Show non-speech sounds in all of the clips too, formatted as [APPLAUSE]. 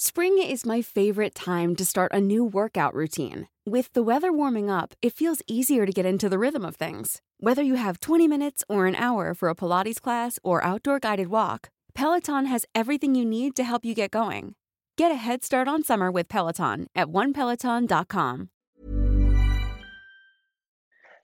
Spring is my favorite time to start a new workout routine. With the weather warming up, it feels easier to get into the rhythm of things. Whether you have 20 minutes or an hour for a Pilates class or outdoor guided walk, Peloton has everything you need to help you get going. Get a head start on summer with Peloton at onepeloton.com.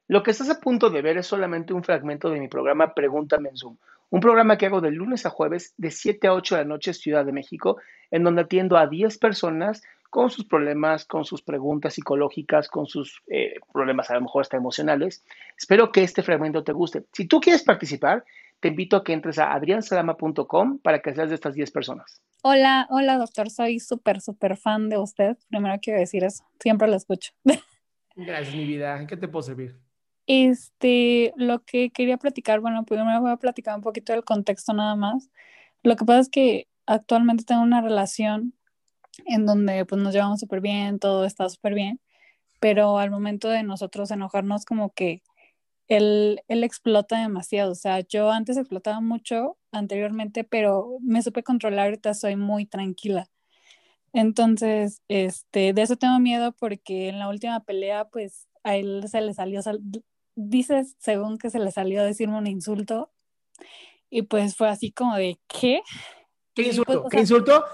Lo que estás a punto de ver es solamente un fragmento de mi programa Pregúntame en Zoom, un programa que hago de lunes a jueves de 7 a 8 de la noche Ciudad de México, en donde atiendo a 10 personas con sus problemas, con sus preguntas psicológicas, con sus eh, problemas a lo mejor hasta emocionales. Espero que este fragmento te guste. Si tú quieres participar, te invito a que entres a adriansalama.com para que seas de estas 10 personas. Hola, hola doctor, soy súper, súper fan de usted. Primero quiero decir eso, siempre lo escucho. [LAUGHS] Gracias, mi vida. ¿En qué te puedo servir? Este, lo que quería platicar, bueno, primero voy a platicar un poquito del contexto nada más. Lo que pasa es que actualmente tengo una relación en donde pues nos llevamos súper bien, todo está súper bien, pero al momento de nosotros enojarnos como que él, él explota demasiado, o sea, yo antes explotaba mucho anteriormente, pero me supe controlar, ahorita soy muy tranquila. Entonces, este, de eso tengo miedo porque en la última pelea, pues a él se le salió, dices, según que se le salió a decirme un insulto, y pues fue así como de, ¿qué? ¿Qué insulto? Pues, ¿Qué insulto?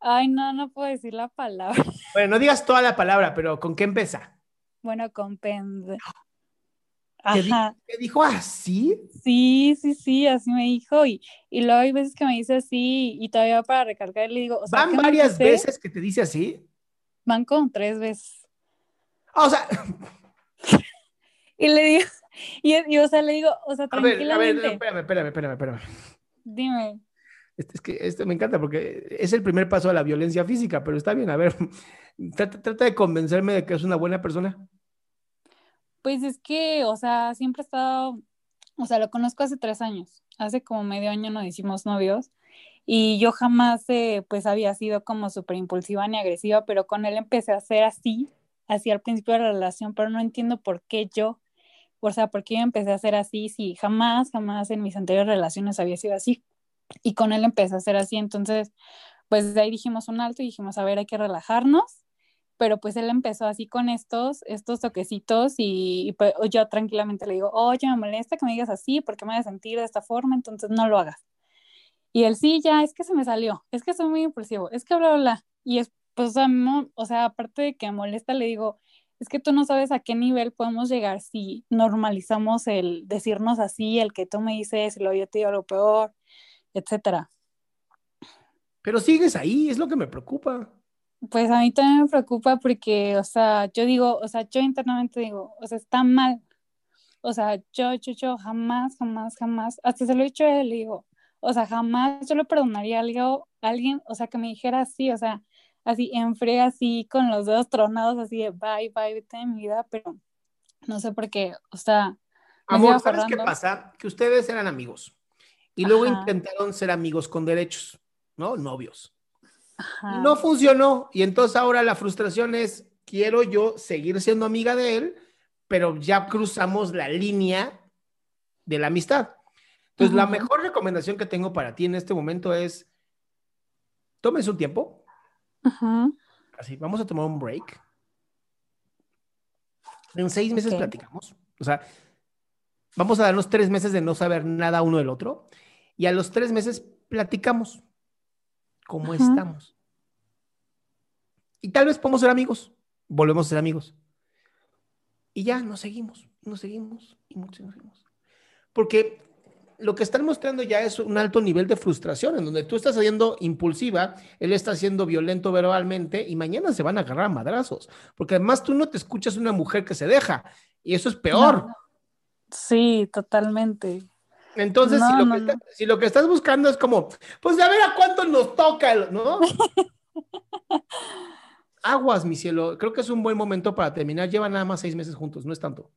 Ay, no, no puedo decir la palabra. [LAUGHS] Bueno, no digas toda la palabra, pero ¿con qué empieza? Bueno, con pende. Ajá. ¿Te, dijo así? Sí, sí, sí, así me dijo. Y, y luego hay veces que me dice así y todavía para recargar le digo... O ¿Van varias veces que te dice así? Van como tres veces. Ah, o sea... y le digo... [LAUGHS] Y, o sea, le digo, o sea, tranquilamente. A ver, a ver, espérame, espérame, espérame, espérame. Dime. Es que esto me encanta porque es el primer paso a la violencia física, pero está bien, a ver, [LAUGHS] trata, de convencerme de que es una buena persona. Pues es que, o sea, siempre he estado, o sea, lo conozco hace tres años, hace como medio año nos hicimos novios y yo jamás, eh, pues, había sido como súper impulsiva ni agresiva, pero con él empecé a ser así, así al principio de la relación, pero no entiendo por qué yo, o sea, por qué yo empecé a ser así si jamás, jamás en mis anteriores relaciones había sido así y con él empecé a ser así, entonces, pues de ahí dijimos un alto y dijimos, a ver, hay que relajarnos, pero pues él empezó así con estos, estos toquecitos y, pues, yo tranquilamente le digo, oye, me molesta que me digas así, porque me voy a sentir de esta forma, entonces no lo hagas. Y él sí, ya, es que se me salió, es que soy muy impulsivo, es que bla, bla, bla. Y es, pues, o o sea, aparte de que me molesta, le digo, es que tú no sabes a qué nivel podemos llegar si normalizamos el decirnos así, el que tú me dices, lo yo te digo lo peor, etcétera. Pero sigues ahí, es lo que me preocupa. Pues a mí también me preocupa porque, o sea, yo digo, o sea, yo internamente digo, o sea, está mal. O sea, yo, yo, yo jamás, jamás, jamás, hasta se lo he dicho a él, digo, o sea, jamás yo le perdonaría a alguien, o sea, que me dijera así, o sea, así en fría, así con los dedos tronados, así de bye, bye, vete de mi vida, pero no sé por qué, o sea. Amor, ¿sabes qué pasa? Que ustedes eran amigos. Y luego intentaron ser amigos con derechos, ¿no? Novios. No funcionó. Y entonces ahora la frustración es, quiero yo seguir siendo amiga de él, pero ya cruzamos la línea de la amistad. Entonces, la mejor recomendación que tengo para ti en este momento es, tomes un tiempo. Así, vamos a tomar un break. En seis meses platicamos. O sea, vamos a darnos tres meses de no saber nada uno del otro y a los tres meses platicamos cómo estamos. Y tal vez podemos ser amigos, volvemos a ser amigos. Y ya nos seguimos. nos seguimos y nos seguimos. Porque lo que están mostrando ya es un alto nivel de frustración, en donde tú estás siendo impulsiva, él está siendo violento verbalmente y mañana se van a agarrar a madrazos, porque además tú no te escuchas una mujer que se deja y eso es peor. Sí, totalmente. Entonces, si, lo que si, lo que estás buscando es como, pues a ver a cuánto nos toca, ¿no? [LAUGHS] Aguas, mi cielo, creo que es un buen momento para terminar. Llevan nada más seis meses juntos, no es tanto.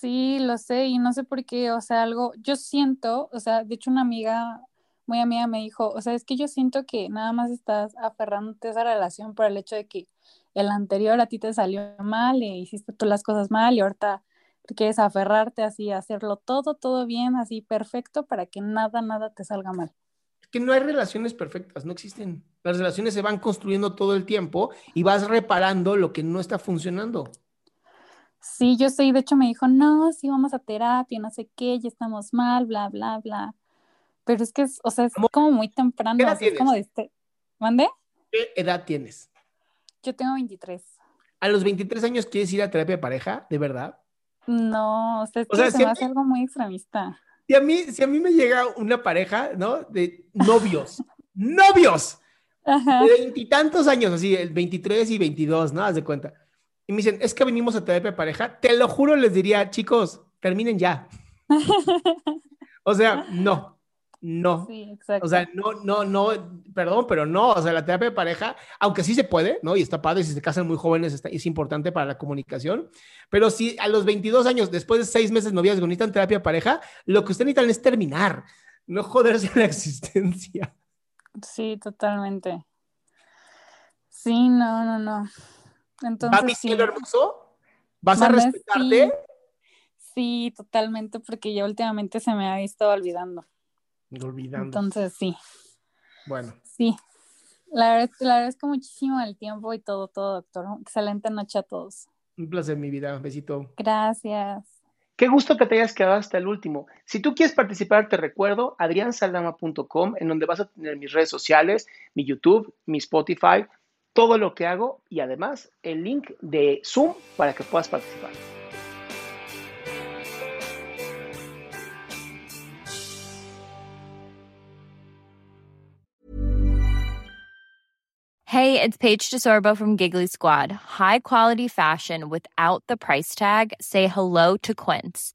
Sí, lo sé, y no sé por qué, o sea, algo, yo siento, o sea, de hecho una amiga, muy amiga me dijo, o sea, es que yo siento que nada más estás aferrándote a esa relación por el hecho de que el anterior a ti te salió mal y hiciste tú las cosas mal y ahorita quieres aferrarte así, hacerlo todo, todo bien, así perfecto para que nada, nada te salga mal. Es que no hay relaciones perfectas, no existen. Las relaciones se van construyendo todo el tiempo y vas reparando lo que no está funcionando. Sí, yo sé, de hecho me dijo, no, sí vamos a terapia, no sé qué, ya estamos mal, bla, bla, bla. Pero es que, es, o sea, es como muy temprano, ¿Qué es como de este... ¿Mande? ¿Qué edad tienes? Yo tengo 23. ¿A los 23 años quieres ir a terapia de pareja? ¿De verdad? No, o sea, es que se me hace algo muy extremista. Si a, mí, si a mí me llega una pareja, ¿no? De novios, ¡novios! [LAUGHS] De veintitantos años, así, el 23 y 22, ¿no? Haz de cuenta y me dicen, es que venimos a terapia de pareja, te lo juro, les diría, chicos, terminen ya. [LAUGHS] o sea, no, no. Sí. O sea, no, no, no, perdón, pero no, o sea, la terapia de pareja, aunque sí se puede, ¿no? Y está padre, si se casan muy jóvenes, está, es importante para la comunicación, pero si a los 22 años, después de seis meses noviazgo, necesitan terapia de pareja, lo que ustedes necesitan es terminar, no joderse la [LAUGHS] existencia. Sí, totalmente. Sí, no, no, no. Entonces, ¿Va mi cielo hermoso? ¿Vas a respetarte? Sí. totalmente, porque ya últimamente se me ha estado olvidando. Olvidando. Entonces, sí. Bueno. Sí. La verdad, la agradezco muchísimo el tiempo y todo, todo, doctor. Excelente noche a todos. Un placer, mi vida. besito. Gracias. Qué gusto que te hayas quedado hasta el último. Si tú quieres participar, te recuerdo adriansaldama.com, en donde vas a tener mis redes sociales, mi YouTube, mi Spotify, todo lo que hago y además el link de Zoom para que puedas participar. Hey, it's Paige DeSorbo from Giggly Squad. High quality fashion without the price tag. Say hello to Quince.